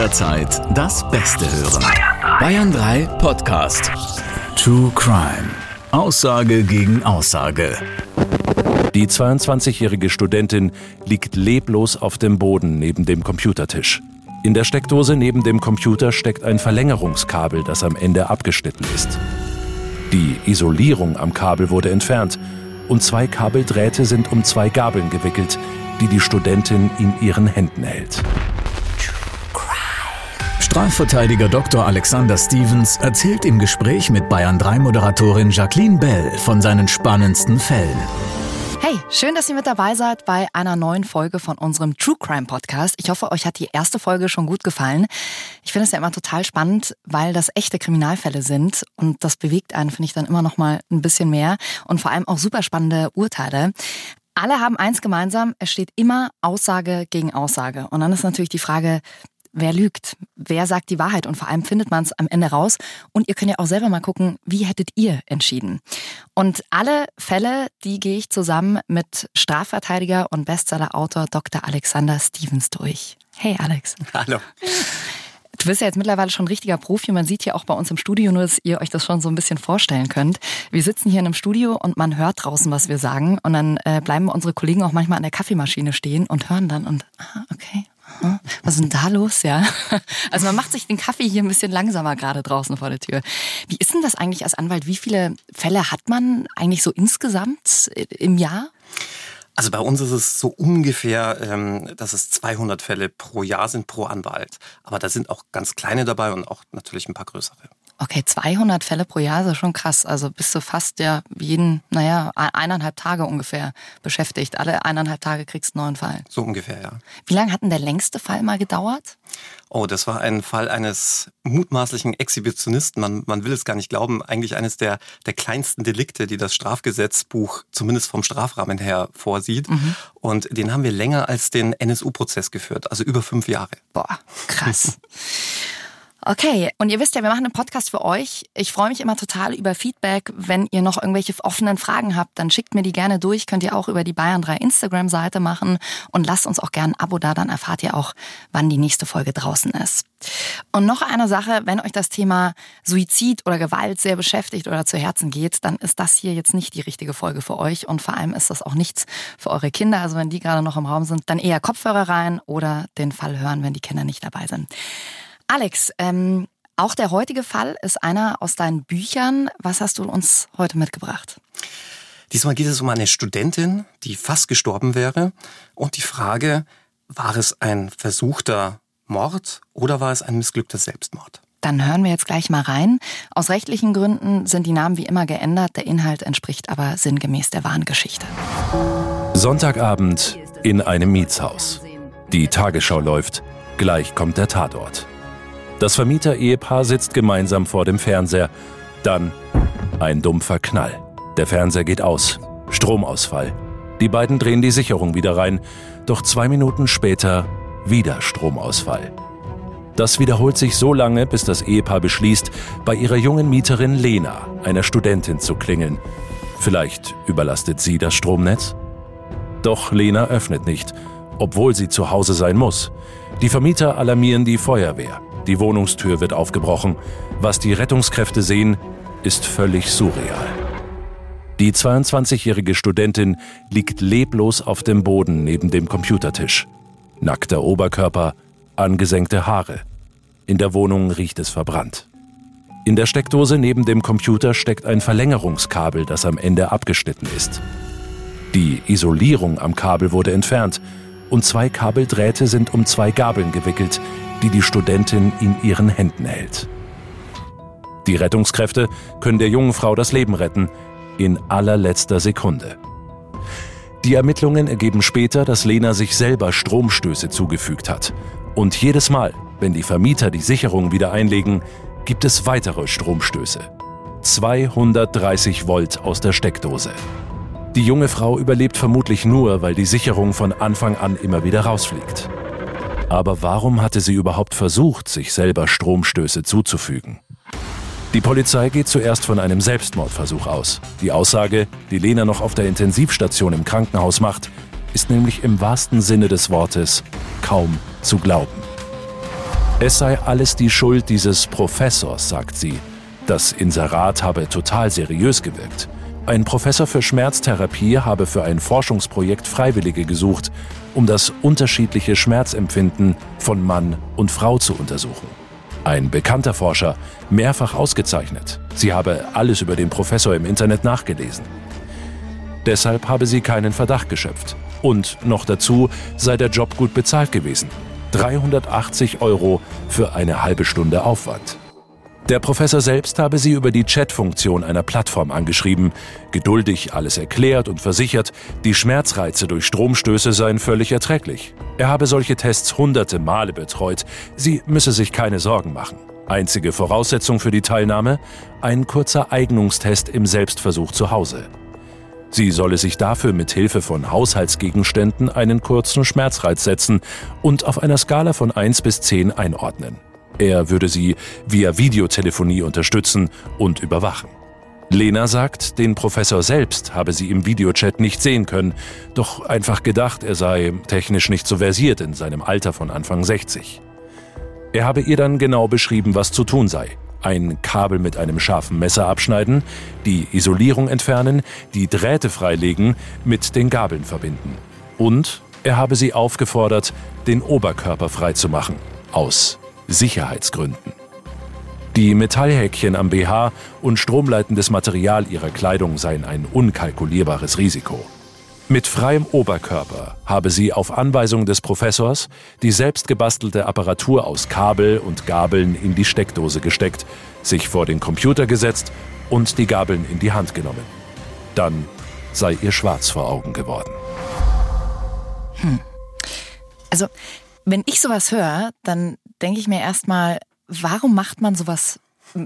Jederzeit das Beste hören. Bayern 3 Podcast. True Crime. Aussage gegen Aussage. Die 22-jährige Studentin liegt leblos auf dem Boden neben dem Computertisch. In der Steckdose neben dem Computer steckt ein Verlängerungskabel, das am Ende abgeschnitten ist. Die Isolierung am Kabel wurde entfernt und zwei Kabeldrähte sind um zwei Gabeln gewickelt, die die Studentin in ihren Händen hält. Strafverteidiger Dr. Alexander Stevens erzählt im Gespräch mit Bayern 3 Moderatorin Jacqueline Bell von seinen spannendsten Fällen. Hey, schön, dass ihr mit dabei seid bei einer neuen Folge von unserem True Crime Podcast. Ich hoffe, euch hat die erste Folge schon gut gefallen. Ich finde es ja immer total spannend, weil das echte Kriminalfälle sind und das bewegt einen, finde ich, dann immer noch mal ein bisschen mehr und vor allem auch super spannende Urteile. Alle haben eins gemeinsam, es steht immer Aussage gegen Aussage. Und dann ist natürlich die Frage, wer lügt, wer sagt die Wahrheit und vor allem findet man es am Ende raus. Und ihr könnt ja auch selber mal gucken, wie hättet ihr entschieden. Und alle Fälle, die gehe ich zusammen mit Strafverteidiger und Bestsellerautor Dr. Alexander Stevens durch. Hey Alex. Hallo. Du bist ja jetzt mittlerweile schon ein richtiger Profi. Man sieht hier auch bei uns im Studio nur, dass ihr euch das schon so ein bisschen vorstellen könnt. Wir sitzen hier in einem Studio und man hört draußen, was wir sagen. Und dann äh, bleiben unsere Kollegen auch manchmal an der Kaffeemaschine stehen und hören dann und, ah, okay, was ist denn da los, ja? Also man macht sich den Kaffee hier ein bisschen langsamer gerade draußen vor der Tür. Wie ist denn das eigentlich als Anwalt? Wie viele Fälle hat man eigentlich so insgesamt im Jahr? Also bei uns ist es so ungefähr, ähm, dass es 200 Fälle pro Jahr sind pro Anwalt. Aber da sind auch ganz kleine dabei und auch natürlich ein paar größere. Okay, 200 Fälle pro Jahr ist schon krass. Also bist du fast ja jeden, naja, eineinhalb Tage ungefähr beschäftigt. Alle eineinhalb Tage kriegst du einen neuen Fall. So ungefähr, ja. Wie lange hat denn der längste Fall mal gedauert? Oh, das war ein Fall eines mutmaßlichen Exhibitionisten. Man, man will es gar nicht glauben. Eigentlich eines der, der kleinsten Delikte, die das Strafgesetzbuch zumindest vom Strafrahmen her vorsieht. Mhm. Und den haben wir länger als den NSU-Prozess geführt, also über fünf Jahre. Boah, krass. Okay, und ihr wisst ja, wir machen einen Podcast für euch. Ich freue mich immer total über Feedback. Wenn ihr noch irgendwelche offenen Fragen habt, dann schickt mir die gerne durch. Könnt ihr auch über die Bayern 3 Instagram-Seite machen und lasst uns auch gerne ein Abo da, dann erfahrt ihr auch, wann die nächste Folge draußen ist. Und noch eine Sache, wenn euch das Thema Suizid oder Gewalt sehr beschäftigt oder zu Herzen geht, dann ist das hier jetzt nicht die richtige Folge für euch und vor allem ist das auch nichts für eure Kinder. Also wenn die gerade noch im Raum sind, dann eher Kopfhörer rein oder den Fall hören, wenn die Kinder nicht dabei sind. Alex, ähm, auch der heutige Fall ist einer aus deinen Büchern. Was hast du uns heute mitgebracht? Diesmal geht es um eine Studentin, die fast gestorben wäre. Und die Frage, war es ein versuchter Mord oder war es ein missglückter Selbstmord? Dann hören wir jetzt gleich mal rein. Aus rechtlichen Gründen sind die Namen wie immer geändert. Der Inhalt entspricht aber sinngemäß der wahren Geschichte. Sonntagabend in einem Mietshaus. Die Tagesschau läuft. Gleich kommt der Tatort. Das Vermieter-Ehepaar sitzt gemeinsam vor dem Fernseher. Dann ein dumpfer Knall. Der Fernseher geht aus. Stromausfall. Die beiden drehen die Sicherung wieder rein. Doch zwei Minuten später wieder Stromausfall. Das wiederholt sich so lange, bis das Ehepaar beschließt, bei ihrer jungen Mieterin Lena, einer Studentin, zu klingeln. Vielleicht überlastet sie das Stromnetz? Doch Lena öffnet nicht, obwohl sie zu Hause sein muss. Die Vermieter alarmieren die Feuerwehr. Die Wohnungstür wird aufgebrochen. Was die Rettungskräfte sehen, ist völlig surreal. Die 22-jährige Studentin liegt leblos auf dem Boden neben dem Computertisch. Nackter Oberkörper, angesenkte Haare. In der Wohnung riecht es verbrannt. In der Steckdose neben dem Computer steckt ein Verlängerungskabel, das am Ende abgeschnitten ist. Die Isolierung am Kabel wurde entfernt und zwei Kabeldrähte sind um zwei Gabeln gewickelt, die die Studentin in ihren Händen hält. Die Rettungskräfte können der jungen Frau das Leben retten, in allerletzter Sekunde. Die Ermittlungen ergeben später, dass Lena sich selber Stromstöße zugefügt hat. Und jedes Mal, wenn die Vermieter die Sicherung wieder einlegen, gibt es weitere Stromstöße. 230 Volt aus der Steckdose. Die junge Frau überlebt vermutlich nur, weil die Sicherung von Anfang an immer wieder rausfliegt. Aber warum hatte sie überhaupt versucht, sich selber Stromstöße zuzufügen? Die Polizei geht zuerst von einem Selbstmordversuch aus. Die Aussage, die Lena noch auf der Intensivstation im Krankenhaus macht, ist nämlich im wahrsten Sinne des Wortes kaum zu glauben. Es sei alles die Schuld dieses Professors, sagt sie. Das Inserat habe total seriös gewirkt. Ein Professor für Schmerztherapie habe für ein Forschungsprojekt Freiwillige gesucht, um das unterschiedliche Schmerzempfinden von Mann und Frau zu untersuchen. Ein bekannter Forscher, mehrfach ausgezeichnet. Sie habe alles über den Professor im Internet nachgelesen. Deshalb habe sie keinen Verdacht geschöpft. Und noch dazu sei der Job gut bezahlt gewesen. 380 Euro für eine halbe Stunde Aufwand. Der Professor selbst habe sie über die Chat-Funktion einer Plattform angeschrieben, geduldig alles erklärt und versichert, die Schmerzreize durch Stromstöße seien völlig erträglich. Er habe solche Tests hunderte Male betreut, sie müsse sich keine Sorgen machen. Einzige Voraussetzung für die Teilnahme? Ein kurzer Eignungstest im Selbstversuch zu Hause. Sie solle sich dafür mit Hilfe von Haushaltsgegenständen einen kurzen Schmerzreiz setzen und auf einer Skala von 1 bis 10 einordnen. Er würde sie via Videotelefonie unterstützen und überwachen. Lena sagt, den Professor selbst habe sie im Videochat nicht sehen können, doch einfach gedacht, er sei technisch nicht so versiert in seinem Alter von Anfang 60. Er habe ihr dann genau beschrieben, was zu tun sei ein Kabel mit einem scharfen Messer abschneiden, die Isolierung entfernen, die Drähte freilegen, mit den Gabeln verbinden. Und er habe sie aufgefordert, den Oberkörper freizumachen, aus Sicherheitsgründen. Die Metallhäkchen am BH und stromleitendes Material ihrer Kleidung seien ein unkalkulierbares Risiko. Mit freiem Oberkörper habe sie auf Anweisung des Professors die selbstgebastelte Apparatur aus Kabel und Gabeln in die Steckdose gesteckt, sich vor den Computer gesetzt und die Gabeln in die Hand genommen. Dann sei ihr schwarz vor Augen geworden. Hm. Also, wenn ich sowas höre, dann denke ich mir erstmal, warum macht man sowas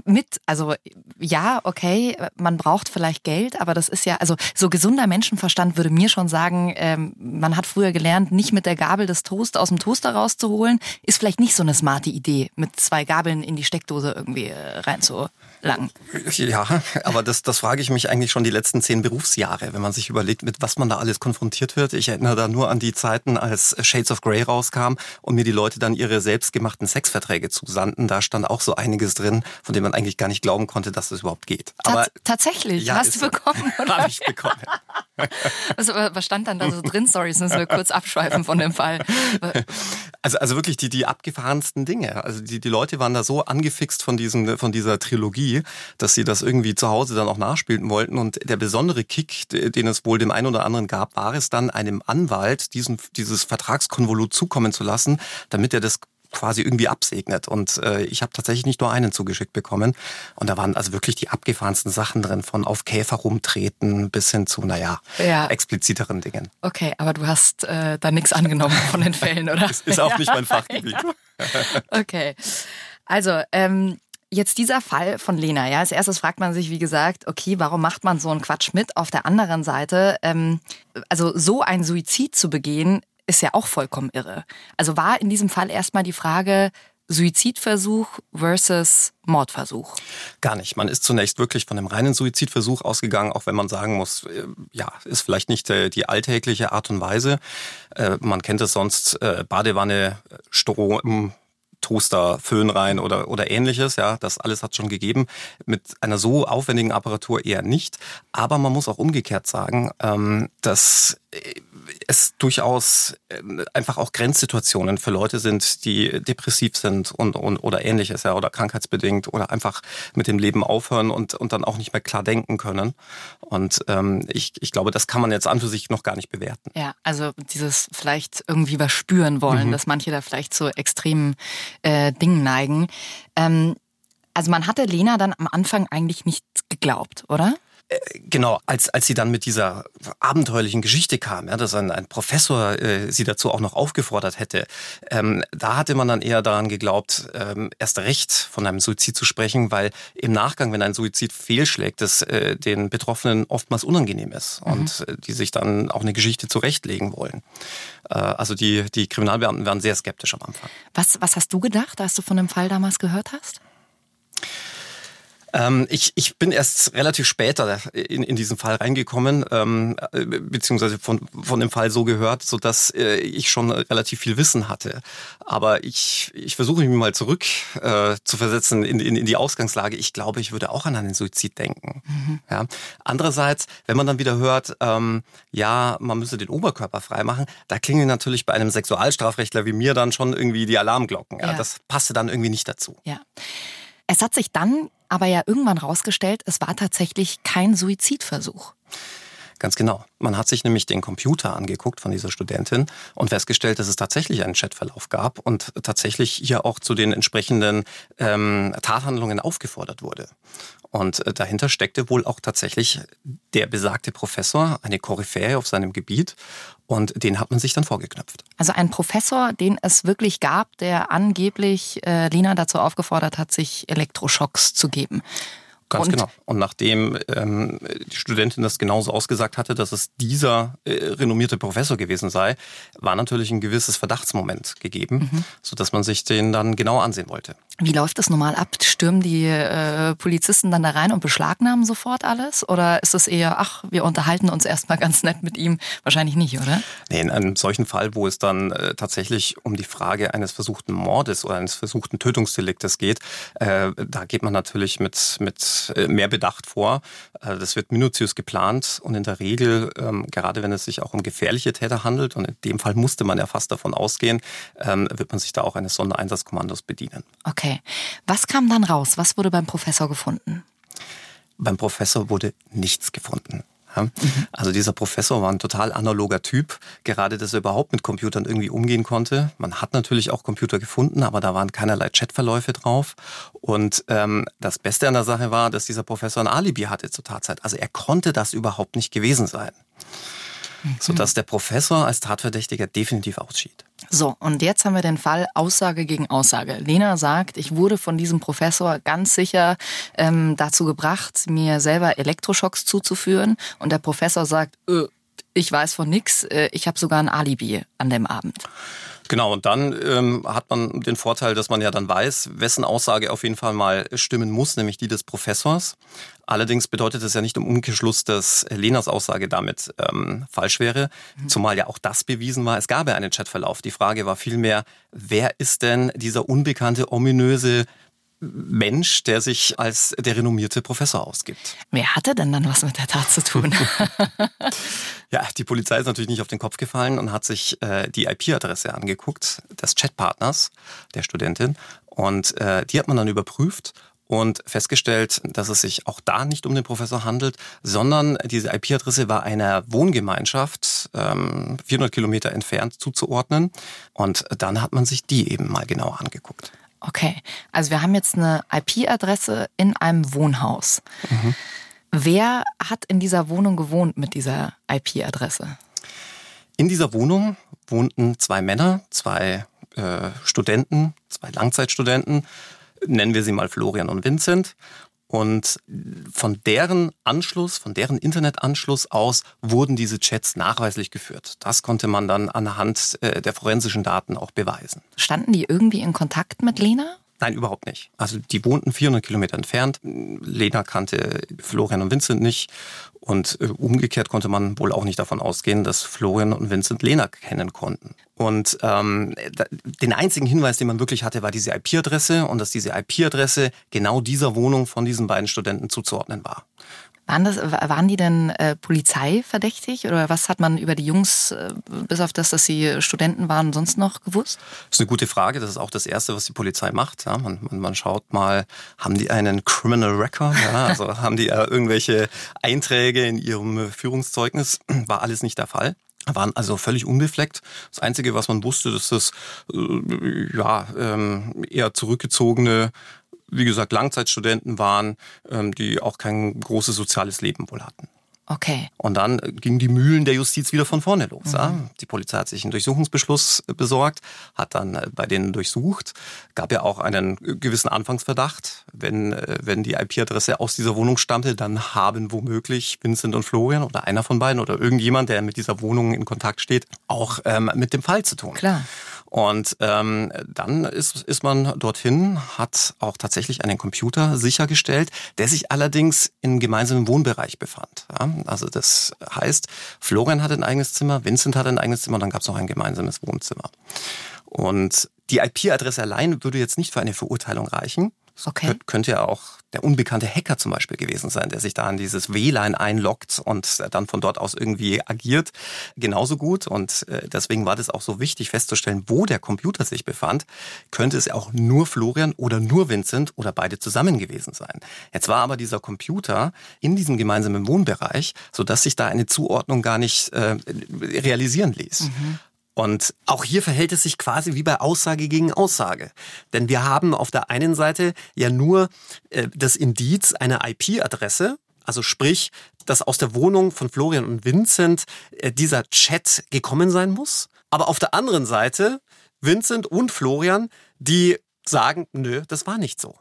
mit. Also ja, okay, man braucht vielleicht Geld, aber das ist ja, also so gesunder Menschenverstand würde mir schon sagen, ähm, man hat früher gelernt, nicht mit der Gabel des Toast aus dem Toaster rauszuholen, ist vielleicht nicht so eine smarte Idee, mit zwei Gabeln in die Steckdose irgendwie äh, reinzu lang. Ja, aber das, das frage ich mich eigentlich schon die letzten zehn Berufsjahre, wenn man sich überlegt, mit was man da alles konfrontiert wird. Ich erinnere da nur an die Zeiten, als Shades of Grey rauskam und mir die Leute dann ihre selbstgemachten Sexverträge zusandten. Da stand auch so einiges drin, von dem man eigentlich gar nicht glauben konnte, dass das überhaupt geht. Aber tatsächlich, ja, hast du bekommen, oder? Habe ich bekommen. was, was stand dann da so drin? Sorry, jetzt müssen wir kurz abschweifen von dem Fall. Also, also wirklich die, die abgefahrensten Dinge. Also die, die Leute waren da so angefixt von, diesem, von dieser Trilogie, dass sie das irgendwie zu Hause dann auch nachspielen wollten. Und der besondere Kick, den es wohl dem einen oder anderen gab, war es dann, einem Anwalt diesen, dieses Vertragskonvolut zukommen zu lassen, damit er das quasi irgendwie absegnet. Und äh, ich habe tatsächlich nicht nur einen zugeschickt bekommen. Und da waren also wirklich die abgefahrensten Sachen drin, von auf Käfer rumtreten bis hin zu, naja, ja. expliziteren Dingen. Okay, aber du hast äh, da nichts angenommen von den Fällen, oder? Das ist auch ja. nicht mein Fachgebiet. okay. Also, ähm, Jetzt dieser Fall von Lena, ja. Als erstes fragt man sich, wie gesagt, okay, warum macht man so einen Quatsch mit? Auf der anderen Seite, ähm, also so ein Suizid zu begehen, ist ja auch vollkommen irre. Also war in diesem Fall erstmal die Frage, Suizidversuch versus Mordversuch? Gar nicht. Man ist zunächst wirklich von einem reinen Suizidversuch ausgegangen, auch wenn man sagen muss, äh, ja, ist vielleicht nicht äh, die alltägliche Art und Weise. Äh, man kennt es sonst, Badewanne, Strom, Toaster, Föhn rein oder, oder ähnliches. Ja, das alles hat schon gegeben. Mit einer so aufwendigen Apparatur eher nicht. Aber man muss auch umgekehrt sagen, ähm, dass es durchaus äh, einfach auch Grenzsituationen für Leute sind, die depressiv sind und, und oder ähnliches, ja, oder krankheitsbedingt oder einfach mit dem Leben aufhören und, und dann auch nicht mehr klar denken können. Und ähm, ich, ich glaube, das kann man jetzt an für sich noch gar nicht bewerten. Ja, also dieses vielleicht irgendwie was spüren wollen, mhm. dass manche da vielleicht zu extremen äh, Dingen neigen. Ähm, also man hatte Lena dann am Anfang eigentlich nicht geglaubt, oder? Äh, genau, als, als sie dann mit dieser abenteuerlichen Geschichte kam, ja, dass ein, ein Professor äh, sie dazu auch noch aufgefordert hätte, ähm, da hatte man dann eher daran geglaubt, ähm, erst recht von einem Suizid zu sprechen, weil im Nachgang, wenn ein Suizid fehlschlägt, es äh, den Betroffenen oftmals unangenehm ist mhm. und äh, die sich dann auch eine Geschichte zurechtlegen wollen. Äh, also die, die Kriminalbeamten waren sehr skeptisch am Anfang. Was, was hast du gedacht, als du von dem Fall damals gehört hast? Ähm, ich, ich bin erst relativ später in, in diesen Fall reingekommen, ähm, beziehungsweise von, von dem Fall so gehört, so dass äh, ich schon relativ viel Wissen hatte. Aber ich, ich versuche mich mal zurück äh, zu versetzen in, in, in die Ausgangslage. Ich glaube, ich würde auch an einen Suizid denken. Mhm. Ja. Andererseits, wenn man dann wieder hört, ähm, ja, man müsse den Oberkörper freimachen, da klingeln natürlich bei einem Sexualstrafrechtler wie mir dann schon irgendwie die Alarmglocken. Ja. ja. Das passte dann irgendwie nicht dazu. Ja. Es hat sich dann aber ja irgendwann rausgestellt, es war tatsächlich kein Suizidversuch. Ganz genau. Man hat sich nämlich den Computer angeguckt von dieser Studentin und festgestellt, dass es tatsächlich einen Chatverlauf gab und tatsächlich hier auch zu den entsprechenden ähm, Tathandlungen aufgefordert wurde. Und äh, dahinter steckte wohl auch tatsächlich der besagte Professor, eine Koryphäe auf seinem Gebiet. Und den hat man sich dann vorgeknöpft. Also ein Professor, den es wirklich gab, der angeblich äh, Lina dazu aufgefordert hat, sich Elektroschocks zu geben. Ganz und genau. Und nachdem ähm, die Studentin das genauso ausgesagt hatte, dass es dieser äh, renommierte Professor gewesen sei, war natürlich ein gewisses Verdachtsmoment gegeben, mhm. sodass man sich den dann genau ansehen wollte. Wie läuft das normal ab? Stürmen die äh, Polizisten dann da rein und beschlagnahmen sofort alles? Oder ist es eher, ach, wir unterhalten uns erstmal ganz nett mit ihm? Wahrscheinlich nicht, oder? Nee, in einem solchen Fall, wo es dann äh, tatsächlich um die Frage eines versuchten Mordes oder eines versuchten Tötungsdeliktes geht, äh, da geht man natürlich mit, mit äh, mehr Bedacht vor. Äh, das wird minutiös geplant und in der Regel, ähm, gerade wenn es sich auch um gefährliche Täter handelt, und in dem Fall musste man ja fast davon ausgehen, ähm, wird man sich da auch eines Sondereinsatzkommandos bedienen. Okay. Okay. Was kam dann raus? Was wurde beim Professor gefunden? Beim Professor wurde nichts gefunden. Mhm. Also dieser Professor war ein total analoger Typ, gerade dass er überhaupt mit Computern irgendwie umgehen konnte. Man hat natürlich auch Computer gefunden, aber da waren keinerlei Chatverläufe drauf. Und ähm, das Beste an der Sache war, dass dieser Professor ein Alibi hatte zur Tatzeit. Also er konnte das überhaupt nicht gewesen sein. Sodass der Professor als Tatverdächtiger definitiv ausschied. So, und jetzt haben wir den Fall Aussage gegen Aussage. Lena sagt, ich wurde von diesem Professor ganz sicher ähm, dazu gebracht, mir selber Elektroschocks zuzuführen. Und der Professor sagt, äh, ich weiß von nichts, äh, ich habe sogar ein Alibi an dem Abend. Genau, und dann ähm, hat man den Vorteil, dass man ja dann weiß, wessen Aussage auf jeden Fall mal stimmen muss, nämlich die des Professors. Allerdings bedeutet es ja nicht im Umkehrschluss, dass Lenas Aussage damit ähm, falsch wäre, mhm. zumal ja auch das bewiesen war, es gab ja einen Chatverlauf. Die Frage war vielmehr, wer ist denn dieser unbekannte, ominöse Mensch, der sich als der renommierte Professor ausgibt. Wer hatte denn dann was mit der Tat zu tun? ja, die Polizei ist natürlich nicht auf den Kopf gefallen und hat sich äh, die IP-Adresse angeguckt des Chatpartners der Studentin. Und äh, die hat man dann überprüft und festgestellt, dass es sich auch da nicht um den Professor handelt, sondern diese IP-Adresse war einer Wohngemeinschaft ähm, 400 Kilometer entfernt zuzuordnen. Und dann hat man sich die eben mal genauer angeguckt. Okay, also wir haben jetzt eine IP-Adresse in einem Wohnhaus. Mhm. Wer hat in dieser Wohnung gewohnt mit dieser IP-Adresse? In dieser Wohnung wohnten zwei Männer, zwei äh, Studenten, zwei Langzeitstudenten, nennen wir sie mal Florian und Vincent. Und von deren Anschluss, von deren Internetanschluss aus wurden diese Chats nachweislich geführt. Das konnte man dann anhand äh, der forensischen Daten auch beweisen. Standen die irgendwie in Kontakt mit Lena? Nein, überhaupt nicht. Also die wohnten 400 Kilometer entfernt. Lena kannte Florian und Vincent nicht. Und äh, umgekehrt konnte man wohl auch nicht davon ausgehen, dass Florian und Vincent Lena kennen konnten. Und ähm, den einzigen Hinweis, den man wirklich hatte, war diese IP-Adresse und dass diese IP-Adresse genau dieser Wohnung von diesen beiden Studenten zuzuordnen war. Waren, das, waren die denn äh, polizeiverdächtig oder was hat man über die Jungs, äh, bis auf das, dass sie Studenten waren, sonst noch gewusst? Das ist eine gute Frage. Das ist auch das Erste, was die Polizei macht. Ja, man, man, schaut mal, haben die einen Criminal Record? Ja, also haben die äh, irgendwelche Einträge in ihrem Führungszeugnis? War alles nicht der Fall waren also völlig unbefleckt. Das Einzige, was man wusste, dass das äh, ja ähm, eher zurückgezogene wie gesagt, Langzeitstudenten waren, ähm, die auch kein großes soziales Leben wohl hatten. Okay. Und dann gingen die Mühlen der Justiz wieder von vorne los. Mhm. Ja. Die Polizei hat sich einen Durchsuchungsbeschluss besorgt, hat dann äh, bei denen durchsucht. Gab ja auch einen gewissen Anfangsverdacht. Wenn, äh, wenn die IP-Adresse aus dieser Wohnung stammte, dann haben womöglich Vincent und Florian oder einer von beiden oder irgendjemand, der mit dieser Wohnung in Kontakt steht, auch ähm, mit dem Fall zu tun. Klar. Und ähm, dann ist, ist man dorthin, hat auch tatsächlich einen Computer sichergestellt, der sich allerdings im gemeinsamen Wohnbereich befand. Ja? Also das heißt, Florian hatte ein eigenes Zimmer, Vincent hatte ein eigenes Zimmer dann gab es noch ein gemeinsames Wohnzimmer. Und die IP-Adresse allein würde jetzt nicht für eine Verurteilung reichen. Okay. Könnte ja auch der unbekannte Hacker zum Beispiel gewesen sein, der sich da in dieses WLAN einloggt und dann von dort aus irgendwie agiert. Genauso gut. Und äh, deswegen war das auch so wichtig festzustellen, wo der Computer sich befand. Könnte es auch nur Florian oder nur Vincent oder beide zusammen gewesen sein. Jetzt war aber dieser Computer in diesem gemeinsamen Wohnbereich, sodass sich da eine Zuordnung gar nicht äh, realisieren ließ. Mhm. Und auch hier verhält es sich quasi wie bei Aussage gegen Aussage. Denn wir haben auf der einen Seite ja nur äh, das Indiz einer IP-Adresse, also sprich, dass aus der Wohnung von Florian und Vincent äh, dieser Chat gekommen sein muss. Aber auf der anderen Seite Vincent und Florian, die sagen, nö, das war nicht so.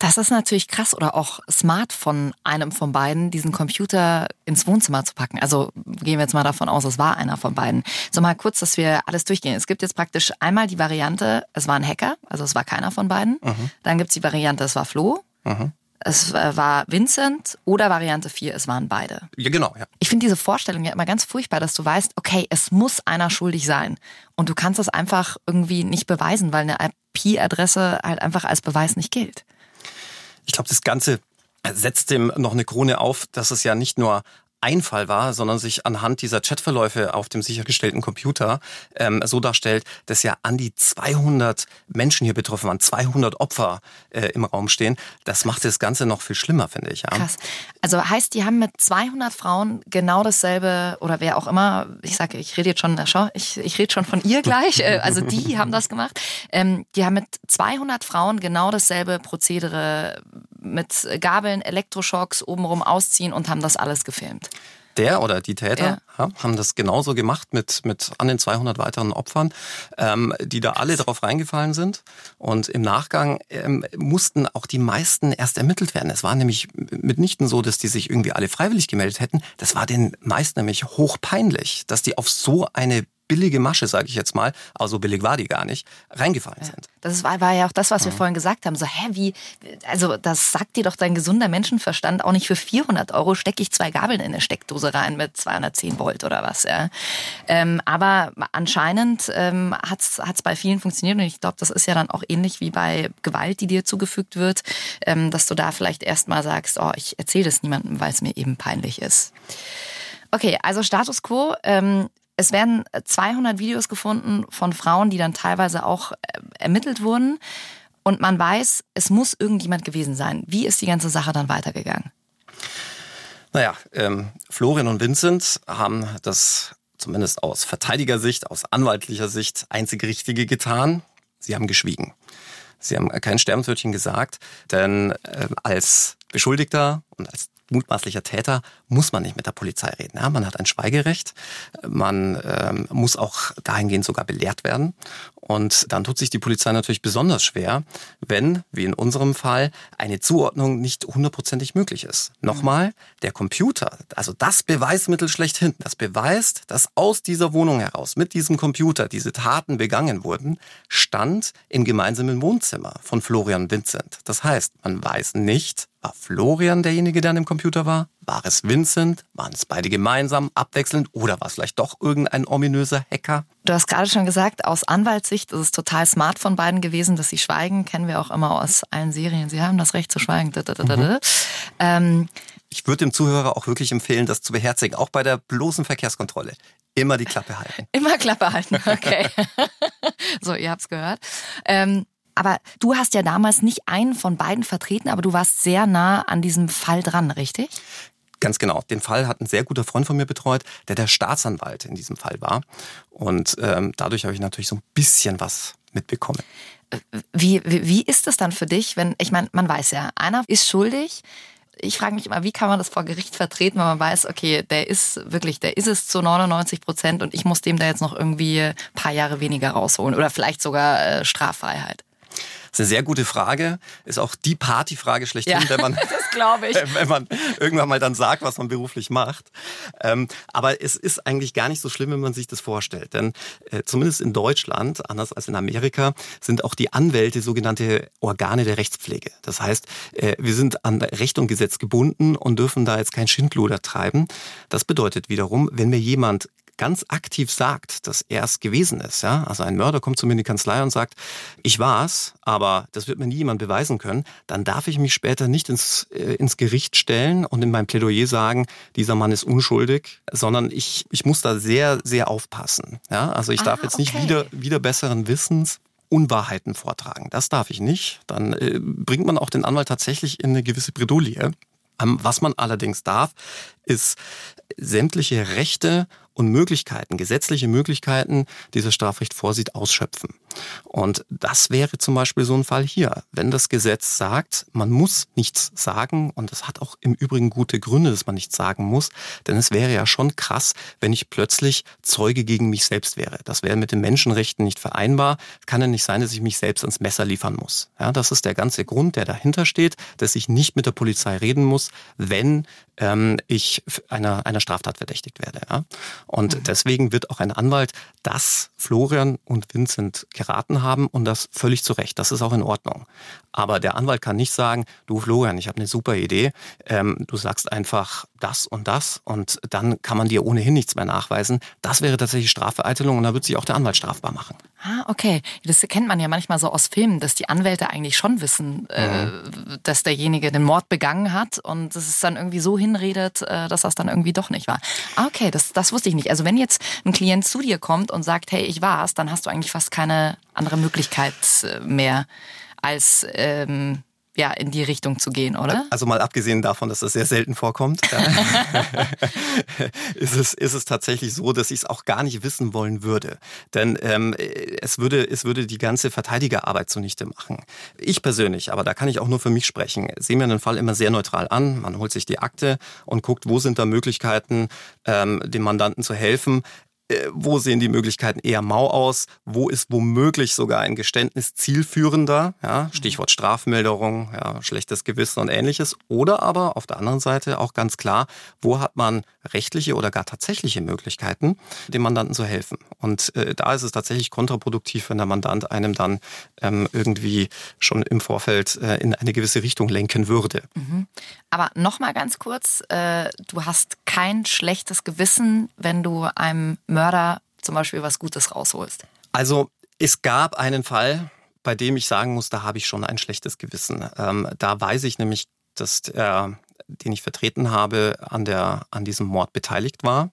Das ist natürlich krass oder auch smart von einem von beiden, diesen Computer ins Wohnzimmer zu packen. Also gehen wir jetzt mal davon aus, es war einer von beiden. So mal kurz, dass wir alles durchgehen. Es gibt jetzt praktisch einmal die Variante, es war ein Hacker, also es war keiner von beiden. Mhm. Dann gibt's die Variante, es war Flo. Mhm. Es war Vincent oder Variante 4, es waren beide. Ja, genau. Ja. Ich finde diese Vorstellung ja immer ganz furchtbar, dass du weißt, okay, es muss einer schuldig sein. Und du kannst es einfach irgendwie nicht beweisen, weil eine IP-Adresse halt einfach als Beweis nicht gilt. Ich glaube, das Ganze setzt dem noch eine Krone auf, dass es ja nicht nur Einfall war, sondern sich anhand dieser Chatverläufe auf dem sichergestellten Computer ähm, so darstellt, dass ja an die 200 Menschen hier betroffen waren, 200 Opfer äh, im Raum stehen. Das macht das Ganze noch viel schlimmer, finde ich. Ja. Krass. Also heißt, die haben mit 200 Frauen genau dasselbe oder wer auch immer, ich sage, ich rede jetzt schon, schau, ich, ich rede schon von ihr gleich, äh, also die haben das gemacht. Ähm, die haben mit 200 Frauen genau dasselbe Prozedere mit Gabeln, Elektroschocks obenrum ausziehen und haben das alles gefilmt. Der oder die Täter ja. haben das genauso gemacht mit, mit an den 200 weiteren Opfern, ähm, die da alle darauf reingefallen sind. Und im Nachgang ähm, mussten auch die meisten erst ermittelt werden. Es war nämlich mitnichten so, dass die sich irgendwie alle freiwillig gemeldet hätten. Das war den meisten nämlich hochpeinlich, dass die auf so eine billige Masche, sage ich jetzt mal, aber so billig war die gar nicht, reingefallen sind. Das war, war, ja auch das, was wir vorhin gesagt haben. So, hä, wie, also das sagt dir doch dein gesunder Menschenverstand auch nicht für 400 Euro stecke ich zwei Gabeln in eine Steckdose rein mit 210 Volt oder was. Ja. Ähm, aber anscheinend ähm, hat es bei vielen funktioniert und ich glaube, das ist ja dann auch ähnlich wie bei Gewalt, die dir zugefügt wird, ähm, dass du da vielleicht erstmal sagst, oh, ich erzähle das niemandem, weil es mir eben peinlich ist. Okay, also Status quo. Ähm, es werden 200 Videos gefunden von Frauen, die dann teilweise auch äh, ermittelt wurden. Und man weiß, es muss irgendjemand gewesen sein. Wie ist die ganze Sache dann weitergegangen? Naja, ähm, Florian und Vincent haben das zumindest aus Verteidigersicht, aus anwaltlicher Sicht einzig Richtige getan. Sie haben geschwiegen. Sie haben kein Sterbenswörtchen gesagt, denn äh, als Beschuldigter und als mutmaßlicher Täter muss man nicht mit der Polizei reden. Ja, man hat ein Schweigerecht, man ähm, muss auch dahingehend sogar belehrt werden. Und dann tut sich die Polizei natürlich besonders schwer, wenn, wie in unserem Fall, eine Zuordnung nicht hundertprozentig möglich ist. Nochmal, der Computer, also das Beweismittel schlechthin, das beweist, dass aus dieser Wohnung heraus mit diesem Computer diese Taten begangen wurden, stand im gemeinsamen Wohnzimmer von Florian Vincent. Das heißt, man weiß nicht, war Florian derjenige, der an dem Computer war? War es Vincent? Waren es beide gemeinsam, abwechselnd? Oder war es vielleicht doch irgendein ominöser Hacker? Du hast gerade schon gesagt, aus Anwaltssicht ist es total smart von beiden gewesen, dass sie schweigen. Kennen wir auch immer aus allen Serien. Sie haben das Recht zu schweigen. Mhm. Ähm, ich würde dem Zuhörer auch wirklich empfehlen, das zu beherzigen, auch bei der bloßen Verkehrskontrolle. Immer die Klappe halten. Immer Klappe halten, okay. so, ihr habt's gehört. Ähm, aber du hast ja damals nicht einen von beiden vertreten, aber du warst sehr nah an diesem Fall dran, richtig? Ganz genau. Den Fall hat ein sehr guter Freund von mir betreut, der der Staatsanwalt in diesem Fall war. Und ähm, dadurch habe ich natürlich so ein bisschen was mitbekommen. Wie, wie, wie ist es dann für dich, wenn, ich meine, man weiß ja, einer ist schuldig. Ich frage mich immer, wie kann man das vor Gericht vertreten, wenn man weiß, okay, der ist wirklich, der ist es zu 99 Prozent und ich muss dem da jetzt noch irgendwie ein paar Jahre weniger rausholen oder vielleicht sogar äh, Straffreiheit. Das ist eine sehr gute Frage. Ist auch die Partyfrage schlechthin, Ja, wenn man das glaube ich. wenn man irgendwann mal dann sagt, was man beruflich macht. Ähm, aber es ist eigentlich gar nicht so schlimm, wenn man sich das vorstellt. Denn äh, zumindest in Deutschland, anders als in Amerika, sind auch die Anwälte sogenannte Organe der Rechtspflege. Das heißt, äh, wir sind an Recht und Gesetz gebunden und dürfen da jetzt kein Schindluder treiben. Das bedeutet wiederum, wenn mir jemand ganz aktiv sagt, dass er es gewesen ist. Ja? Also ein Mörder kommt zu mir in die Kanzlei und sagt, ich war's, aber das wird mir nie jemand beweisen können, dann darf ich mich später nicht ins, äh, ins Gericht stellen und in meinem Plädoyer sagen, dieser Mann ist unschuldig, sondern ich, ich muss da sehr, sehr aufpassen. Ja? Also ich Ah, darf jetzt nicht okay. wieder, wieder besseren Wissens Unwahrheiten vortragen. Das darf ich nicht. Dann äh, bringt man auch den Anwalt tatsächlich in eine gewisse Bredouille. Ähm, was man allerdings darf, ist sämtliche Rechte und Möglichkeiten, gesetzliche Möglichkeiten, die das Strafrecht vorsieht, ausschöpfen. Und das wäre zum Beispiel so ein Fall hier. Wenn das Gesetz sagt, man muss nichts sagen, und das hat auch im Übrigen gute Gründe, dass man nichts sagen muss, denn es wäre ja schon krass, wenn ich plötzlich Zeuge gegen mich selbst wäre. Das wäre mit den Menschenrechten nicht vereinbar. Es kann ja nicht sein, dass ich mich selbst ans Messer liefern muss. Ja, das ist der ganze Grund, der dahinter steht, dass ich nicht mit der Polizei reden muss, wenn ähm, ich einer, einer Straftat verdächtigt werde. Ja? Und deswegen wird auch ein Anwalt das Florian und Vincent geraten haben und das völlig zu Recht. Das ist auch in Ordnung. Aber der Anwalt kann nicht sagen, du Florian, ich habe eine super Idee. Ähm, du sagst einfach das und das und dann kann man dir ohnehin nichts mehr nachweisen. Das wäre tatsächlich Strafvereitelung und da wird sich auch der Anwalt strafbar machen. Ah, okay. Das kennt man ja manchmal so aus Filmen, dass die Anwälte eigentlich schon wissen, äh, dass derjenige den Mord begangen hat und dass es dann irgendwie so hinredet, äh, dass das dann irgendwie doch nicht war. Ah, okay, das, das wusste ich nicht. Also wenn jetzt ein Klient zu dir kommt und sagt, hey, ich war's, dann hast du eigentlich fast keine andere Möglichkeit äh, mehr, als ähm, ja, in die Richtung zu gehen, oder? Also mal abgesehen davon, dass das sehr selten vorkommt, ist, es, ist es tatsächlich so, dass ich es auch gar nicht wissen wollen würde. Denn ähm, es, würde, es würde die ganze Verteidigerarbeit zunichte machen. Ich persönlich, aber da kann ich auch nur für mich sprechen, sehe mir den Fall immer sehr neutral an. Man holt sich die Akte und guckt, wo sind da Möglichkeiten, ähm, dem Mandanten zu helfen wo sehen die Möglichkeiten eher mau aus, wo ist womöglich sogar ein Geständnis zielführender, ja, Stichwort Strafmilderung, ja, schlechtes Gewissen und ähnliches, oder aber auf der anderen Seite auch ganz klar, wo hat man rechtliche oder gar tatsächliche Möglichkeiten, dem Mandanten zu helfen. Und äh, da ist es tatsächlich kontraproduktiv, wenn der Mandant einem dann ähm, irgendwie schon im Vorfeld äh, in eine gewisse Richtung lenken würde. Aber nochmal ganz kurz, äh, du hast kein schlechtes Gewissen, wenn du einem Mörder zum Beispiel was Gutes rausholst. Also es gab einen Fall, bei dem ich sagen muss, da habe ich schon ein schlechtes Gewissen. Ähm, da weiß ich nämlich, dass der, den ich vertreten habe, an, der, an diesem Mord beteiligt war.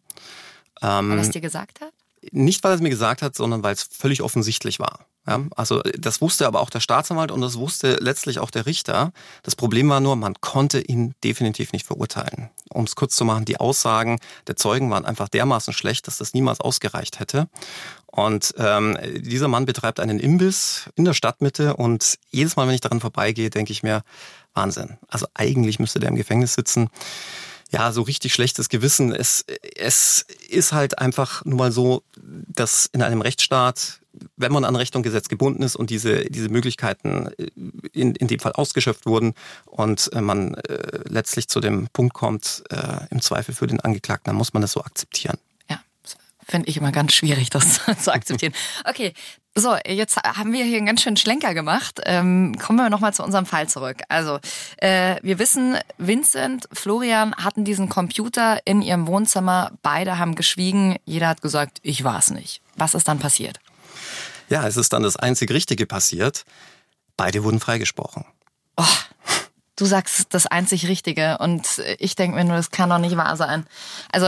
Ähm, Weil er es dir gesagt hat? nicht, weil er es mir gesagt hat, sondern weil es völlig offensichtlich war. Ja, also das wusste aber auch der Staatsanwalt und das wusste letztlich auch der Richter. Das Problem war nur, man konnte ihn definitiv nicht verurteilen. Um es kurz zu machen, die Aussagen der Zeugen waren einfach dermaßen schlecht, dass das niemals ausgereicht hätte. Und ähm, dieser Mann betreibt einen Imbiss in der Stadtmitte und jedes Mal, wenn ich daran vorbeigehe, denke ich mir, Wahnsinn. Also eigentlich müsste der im Gefängnis sitzen ja, so richtig schlechtes Gewissen. Es, es ist halt einfach nun mal so, dass in einem Rechtsstaat, wenn man an Recht und Gesetz gebunden ist und diese, diese Möglichkeiten in, in dem Fall ausgeschöpft wurden und äh, man äh, letztlich zu dem Punkt kommt, äh, im Zweifel für den Angeklagten, dann muss man das so akzeptieren. Finde ich immer ganz schwierig, das zu akzeptieren. Okay, so, jetzt haben wir hier einen ganz schönen Schlenker gemacht. Ähm, kommen wir nochmal zu unserem Fall zurück. Also, äh, wir wissen, Vincent, Florian hatten diesen Computer in ihrem Wohnzimmer. Beide haben geschwiegen. Jeder hat gesagt, ich war es nicht. Was ist dann passiert? Ja, es ist dann das einzig Richtige passiert. Beide wurden freigesprochen. Oh, du sagst das einzig Richtige und ich denke mir nur, das kann doch nicht wahr sein. Also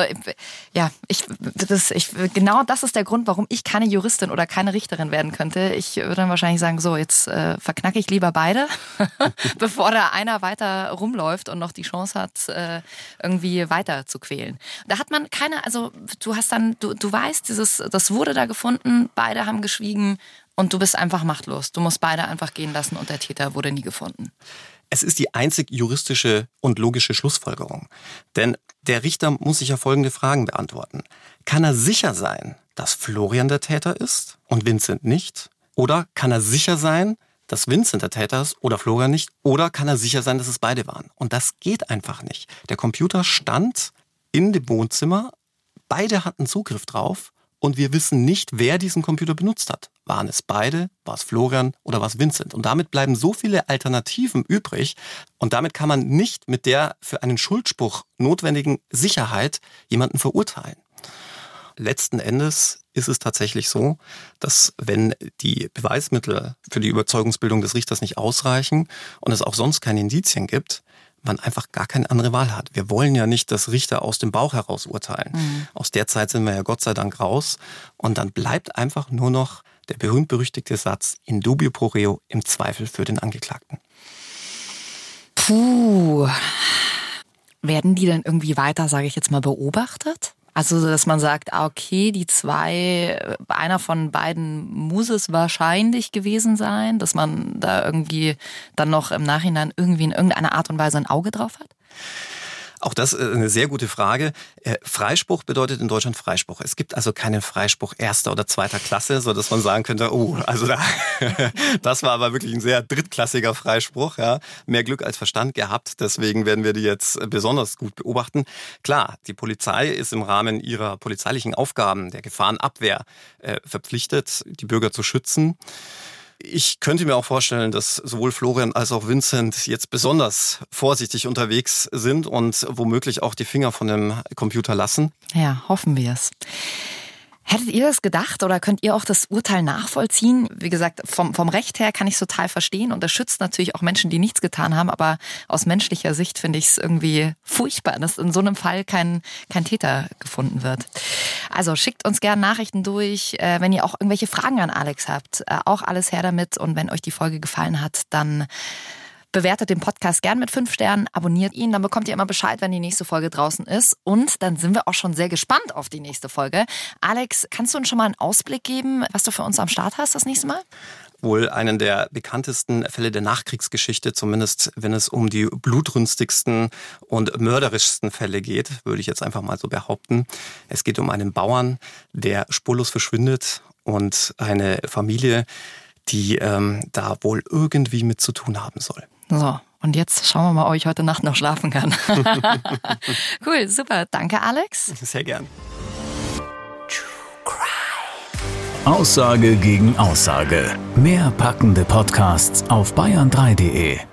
ja, ich, das, ich, genau das ist der Grund, warum ich keine Juristin oder keine Richterin werden könnte. Ich würde dann wahrscheinlich sagen, so jetzt äh, verknacke ich lieber beide, bevor da einer weiter rumläuft und noch die Chance hat, äh, irgendwie weiter zu quälen. Da hat man keine, also du hast dann, du, du weißt, dieses, das wurde da gefunden, beide haben geschwiegen und du bist einfach machtlos. Du musst beide einfach gehen lassen und der Täter wurde nie gefunden. Es ist die einzig juristische und logische Schlussfolgerung. Denn der Richter muss sich ja folgende Fragen beantworten. Kann er sicher sein, dass Florian der Täter ist und Vincent nicht? Oder kann er sicher sein, dass Vincent der Täter ist oder Florian nicht? Oder kann er sicher sein, dass es beide waren? Und das geht einfach nicht. Der Computer stand in dem Wohnzimmer, beide hatten Zugriff drauf und wir wissen nicht, wer diesen Computer benutzt hat. Waren es beide, war es Florian oder war es Vincent? Und damit bleiben so viele Alternativen übrig und damit kann man nicht mit der für einen Schuldspruch notwendigen Sicherheit jemanden verurteilen. Letzten Endes ist es tatsächlich so, dass wenn die Beweismittel für die Überzeugungsbildung des Richters nicht ausreichen und es auch sonst keine Indizien gibt, man einfach gar keine andere Wahl hat. Wir wollen ja nicht, dass Richter aus dem Bauch heraus urteilen. Mhm. Aus der Zeit sind wir ja Gott sei Dank raus. Und dann bleibt einfach nur noch der berühmt-berüchtigte Satz in dubio pro reo im Zweifel für den Angeklagten. Puh. Werden die denn irgendwie weiter, sage ich jetzt mal, beobachtet? Also, dass man sagt, ah, okay, die zwei, einer von beiden muss es wahrscheinlich gewesen sein, dass man da irgendwie dann noch im Nachhinein irgendwie in irgendeiner Art und Weise ein Auge drauf hat? Auch das ist äh, eine sehr gute Frage. Äh, Freispruch bedeutet in Deutschland Freispruch. Es gibt also keinen Freispruch erster oder zweiter Klasse, so dass man sagen könnte, oh, also da, das war aber wirklich ein sehr drittklassiger Freispruch, ja. Mehr Glück als Verstand gehabt. Deswegen werden wir die jetzt besonders gut beobachten. Klar, die Polizei ist im Rahmen ihrer polizeilichen Aufgaben der Gefahrenabwehr äh, verpflichtet, die Bürger zu schützen. Ich könnte mir auch vorstellen, dass sowohl Florian als auch Vincent jetzt besonders vorsichtig unterwegs sind und womöglich auch die Finger von dem Computer lassen. Ja, hoffen wir es. Hättet ihr das gedacht oder könnt ihr auch das Urteil nachvollziehen? Wie gesagt, vom, vom Recht her kann ich es total verstehen und das schützt natürlich auch Menschen, die nichts getan haben, aber aus menschlicher Sicht finde ich es irgendwie furchtbar, dass in so einem Fall kein, kein Täter gefunden wird. Also schickt uns gerne Nachrichten durch, äh, wenn ihr auch irgendwelche Fragen an Alex habt. Äh, auch alles her damit und wenn euch die Folge gefallen hat, dann Bewertet den Podcast gern mit fünf Sternen, abonniert ihn, dann bekommt ihr immer Bescheid, wenn die nächste Folge draußen ist. Und dann sind wir auch schon sehr gespannt auf die nächste Folge. Alex, kannst du uns schon mal einen Ausblick geben, was du für uns am Start hast das nächste Mal? wohl einen der bekanntesten Fälle der Nachkriegsgeschichte, zumindest wenn es um die blutrünstigsten und mörderischsten Fälle geht, würde ich jetzt einfach mal so behaupten. Es geht um einen Bauern, der spurlos verschwindet und eine Familie, die ähm, da wohl irgendwie mit zu tun haben soll. So, und jetzt schauen wir mal, ob ich heute Nacht noch schlafen kann. cool, super. Danke, Alex. Sehr gern. Aussage gegen Aussage. Mehr packende Podcasts auf bayern3.de.